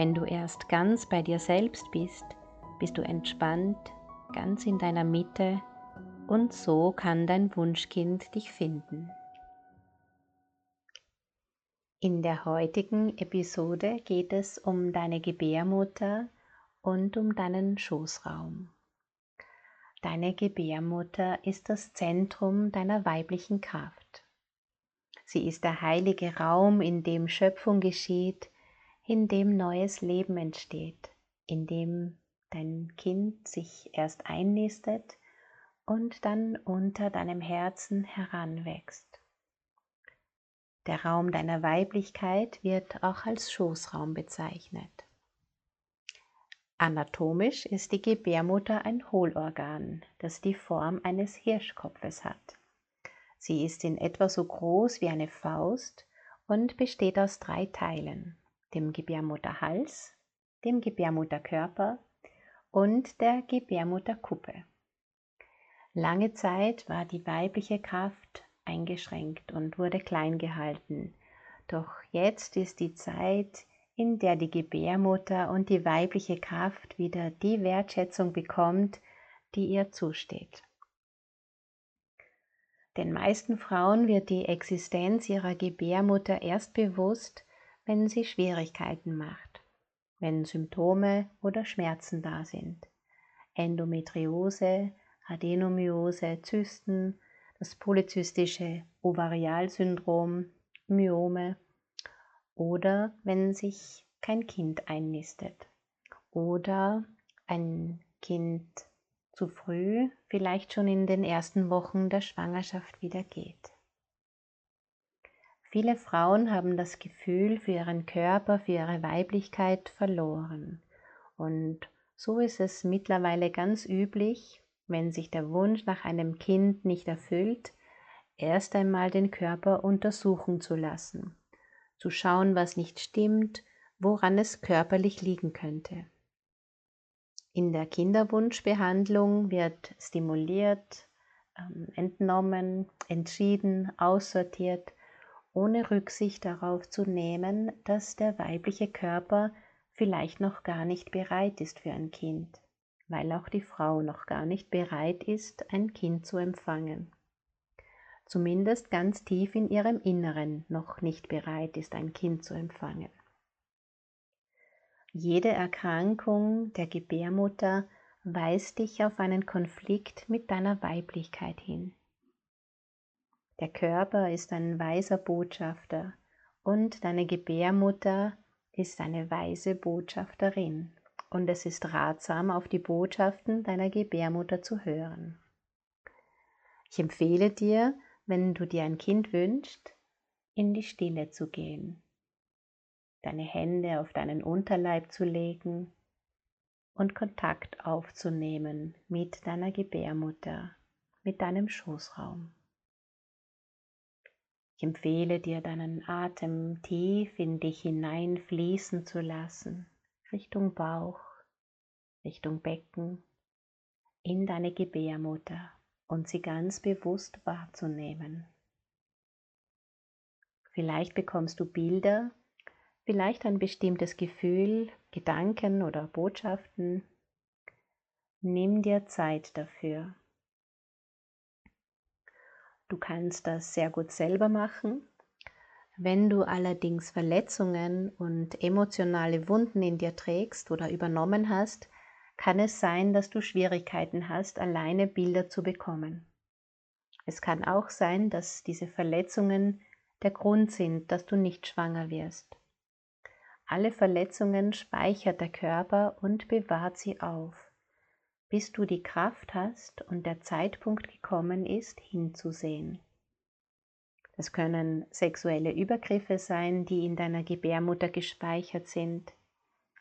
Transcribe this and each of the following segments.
Wenn du erst ganz bei dir selbst bist, bist du entspannt, ganz in deiner Mitte und so kann dein Wunschkind dich finden. In der heutigen Episode geht es um deine Gebärmutter und um deinen Schoßraum. Deine Gebärmutter ist das Zentrum deiner weiblichen Kraft. Sie ist der heilige Raum, in dem Schöpfung geschieht, in dem neues Leben entsteht, in dem dein Kind sich erst einnistet und dann unter deinem Herzen heranwächst. Der Raum deiner Weiblichkeit wird auch als Schoßraum bezeichnet. Anatomisch ist die Gebärmutter ein Hohlorgan, das die Form eines Hirschkopfes hat. Sie ist in etwa so groß wie eine Faust und besteht aus drei Teilen dem Gebärmutterhals, dem Gebärmutterkörper und der Gebärmutterkuppe. Lange Zeit war die weibliche Kraft eingeschränkt und wurde klein gehalten. Doch jetzt ist die Zeit, in der die Gebärmutter und die weibliche Kraft wieder die Wertschätzung bekommt, die ihr zusteht. Den meisten Frauen wird die Existenz ihrer Gebärmutter erst bewusst, wenn sie Schwierigkeiten macht, wenn Symptome oder Schmerzen da sind. Endometriose, Adenomyose, Zysten, das polyzystische Ovarialsyndrom, Myome oder wenn sich kein Kind einnistet oder ein Kind zu früh, vielleicht schon in den ersten Wochen der Schwangerschaft wieder geht. Viele Frauen haben das Gefühl für ihren Körper, für ihre Weiblichkeit verloren. Und so ist es mittlerweile ganz üblich, wenn sich der Wunsch nach einem Kind nicht erfüllt, erst einmal den Körper untersuchen zu lassen, zu schauen, was nicht stimmt, woran es körperlich liegen könnte. In der Kinderwunschbehandlung wird stimuliert, ähm, entnommen, entschieden, aussortiert, ohne Rücksicht darauf zu nehmen, dass der weibliche Körper vielleicht noch gar nicht bereit ist für ein Kind, weil auch die Frau noch gar nicht bereit ist, ein Kind zu empfangen. Zumindest ganz tief in ihrem Inneren noch nicht bereit ist, ein Kind zu empfangen. Jede Erkrankung der Gebärmutter weist dich auf einen Konflikt mit deiner Weiblichkeit hin. Der Körper ist ein weiser Botschafter und deine Gebärmutter ist eine weise Botschafterin. Und es ist ratsam, auf die Botschaften deiner Gebärmutter zu hören. Ich empfehle dir, wenn du dir ein Kind wünschst, in die Stille zu gehen, deine Hände auf deinen Unterleib zu legen und Kontakt aufzunehmen mit deiner Gebärmutter, mit deinem Schoßraum. Ich empfehle dir deinen Atem tief in dich hineinfließen zu lassen, Richtung Bauch, Richtung Becken, in deine Gebärmutter und sie ganz bewusst wahrzunehmen. Vielleicht bekommst du Bilder, vielleicht ein bestimmtes Gefühl, Gedanken oder Botschaften. Nimm dir Zeit dafür. Du kannst das sehr gut selber machen. Wenn du allerdings Verletzungen und emotionale Wunden in dir trägst oder übernommen hast, kann es sein, dass du Schwierigkeiten hast, alleine Bilder zu bekommen. Es kann auch sein, dass diese Verletzungen der Grund sind, dass du nicht schwanger wirst. Alle Verletzungen speichert der Körper und bewahrt sie auf bis du die Kraft hast und der Zeitpunkt gekommen ist, hinzusehen. Es können sexuelle Übergriffe sein, die in deiner Gebärmutter gespeichert sind,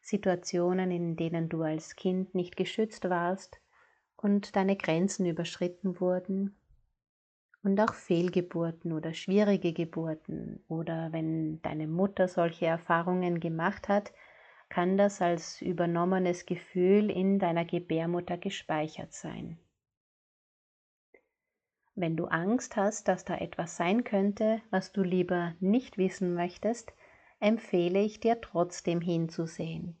Situationen, in denen du als Kind nicht geschützt warst und deine Grenzen überschritten wurden und auch Fehlgeburten oder schwierige Geburten oder wenn deine Mutter solche Erfahrungen gemacht hat, kann das als übernommenes Gefühl in deiner Gebärmutter gespeichert sein. Wenn du Angst hast, dass da etwas sein könnte, was du lieber nicht wissen möchtest, empfehle ich dir trotzdem hinzusehen.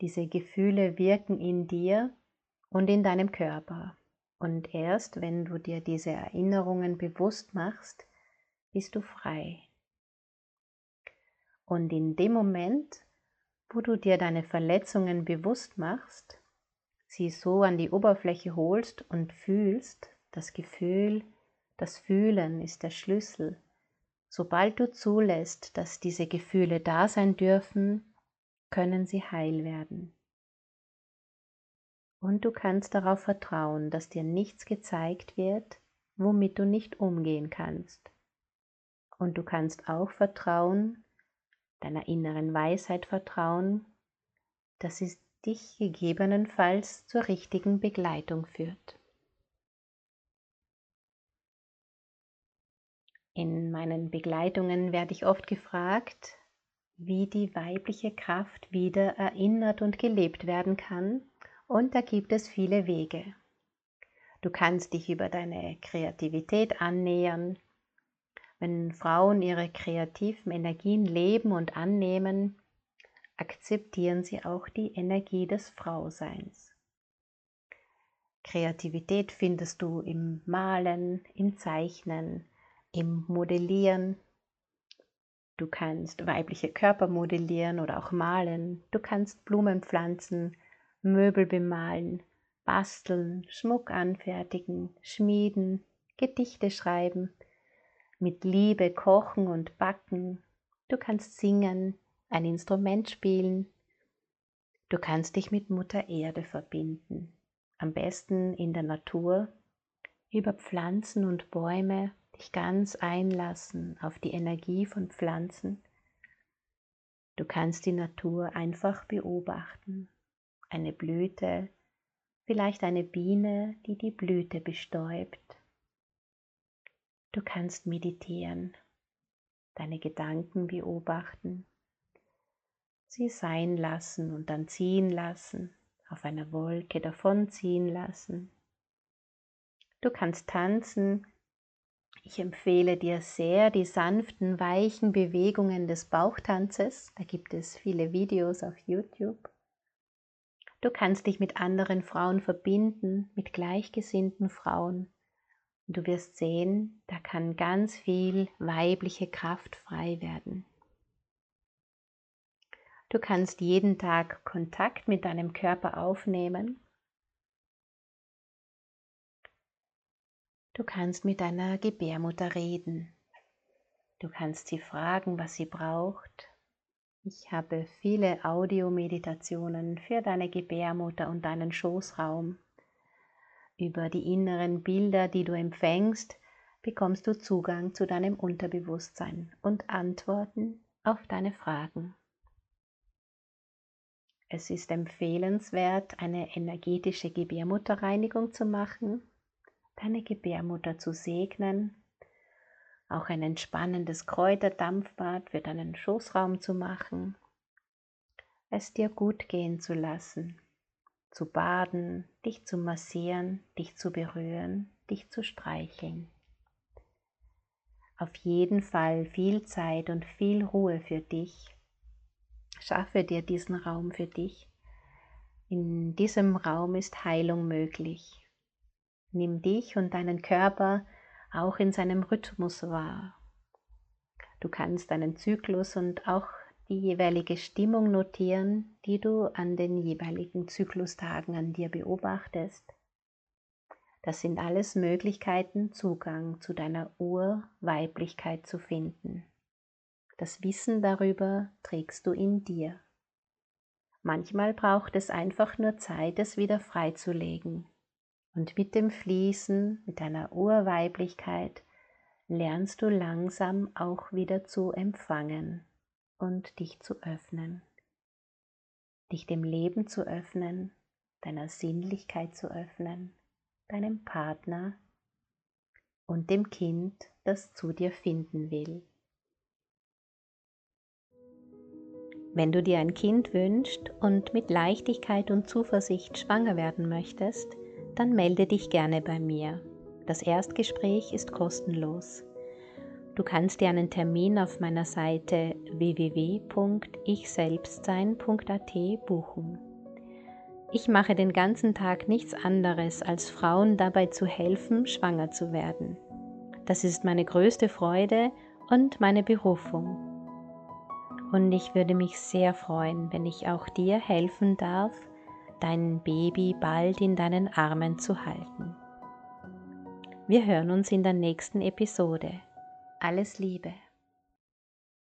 Diese Gefühle wirken in dir und in deinem Körper. Und erst wenn du dir diese Erinnerungen bewusst machst, bist du frei. Und in dem Moment, wo du dir deine Verletzungen bewusst machst, sie so an die Oberfläche holst und fühlst, das Gefühl, das Fühlen ist der Schlüssel. Sobald du zulässt, dass diese Gefühle da sein dürfen, können sie heil werden. Und du kannst darauf vertrauen, dass dir nichts gezeigt wird, womit du nicht umgehen kannst. Und du kannst auch vertrauen, deiner inneren Weisheit vertrauen, dass sie dich gegebenenfalls zur richtigen Begleitung führt. In meinen Begleitungen werde ich oft gefragt, wie die weibliche Kraft wieder erinnert und gelebt werden kann, und da gibt es viele Wege. Du kannst dich über deine Kreativität annähern. Wenn Frauen ihre kreativen Energien leben und annehmen, akzeptieren sie auch die Energie des Frauseins. Kreativität findest du im Malen, im Zeichnen, im Modellieren. Du kannst weibliche Körper modellieren oder auch malen. Du kannst Blumen pflanzen, Möbel bemalen, basteln, Schmuck anfertigen, schmieden, Gedichte schreiben, mit Liebe kochen und backen. Du kannst singen, ein Instrument spielen. Du kannst dich mit Mutter Erde verbinden. Am besten in der Natur, über Pflanzen und Bäume dich ganz einlassen auf die Energie von Pflanzen. Du kannst die Natur einfach beobachten. Eine Blüte, vielleicht eine Biene, die die Blüte bestäubt. Du kannst meditieren, deine Gedanken beobachten, sie sein lassen und dann ziehen lassen, auf einer Wolke davonziehen lassen. Du kannst tanzen ich empfehle dir sehr die sanften, weichen Bewegungen des Bauchtanzes. Da gibt es viele Videos auf YouTube. Du kannst dich mit anderen Frauen verbinden, mit gleichgesinnten Frauen. Und du wirst sehen, da kann ganz viel weibliche Kraft frei werden. Du kannst jeden Tag Kontakt mit deinem Körper aufnehmen Du kannst mit deiner Gebärmutter reden. Du kannst sie fragen, was sie braucht. Ich habe viele Audiomeditationen für deine Gebärmutter und deinen Schoßraum. Über die inneren Bilder, die du empfängst, bekommst du Zugang zu deinem Unterbewusstsein und Antworten auf deine Fragen. Es ist empfehlenswert, eine energetische Gebärmutterreinigung zu machen deine Gebärmutter zu segnen, auch ein entspannendes Kräuterdampfbad für deinen Schoßraum zu machen, es dir gut gehen zu lassen, zu baden, dich zu massieren, dich zu berühren, dich zu streicheln. Auf jeden Fall viel Zeit und viel Ruhe für dich. Schaffe dir diesen Raum für dich. In diesem Raum ist Heilung möglich. Nimm dich und deinen Körper auch in seinem Rhythmus wahr. Du kannst deinen Zyklus und auch die jeweilige Stimmung notieren, die du an den jeweiligen Zyklustagen an dir beobachtest. Das sind alles Möglichkeiten, Zugang zu deiner Urweiblichkeit zu finden. Das Wissen darüber trägst du in dir. Manchmal braucht es einfach nur Zeit, es wieder freizulegen und mit dem Fließen, mit deiner Urweiblichkeit, lernst du langsam auch wieder zu empfangen und dich zu öffnen. Dich dem Leben zu öffnen, deiner Sinnlichkeit zu öffnen, deinem Partner und dem Kind, das zu dir finden will. Wenn du dir ein Kind wünschst und mit Leichtigkeit und Zuversicht schwanger werden möchtest, dann melde dich gerne bei mir. Das Erstgespräch ist kostenlos. Du kannst dir einen Termin auf meiner Seite www.ichselbstsein.at buchen. Ich mache den ganzen Tag nichts anderes, als Frauen dabei zu helfen, schwanger zu werden. Das ist meine größte Freude und meine Berufung. Und ich würde mich sehr freuen, wenn ich auch dir helfen darf, dein Baby bald in deinen Armen zu halten. Wir hören uns in der nächsten Episode. Alles Liebe.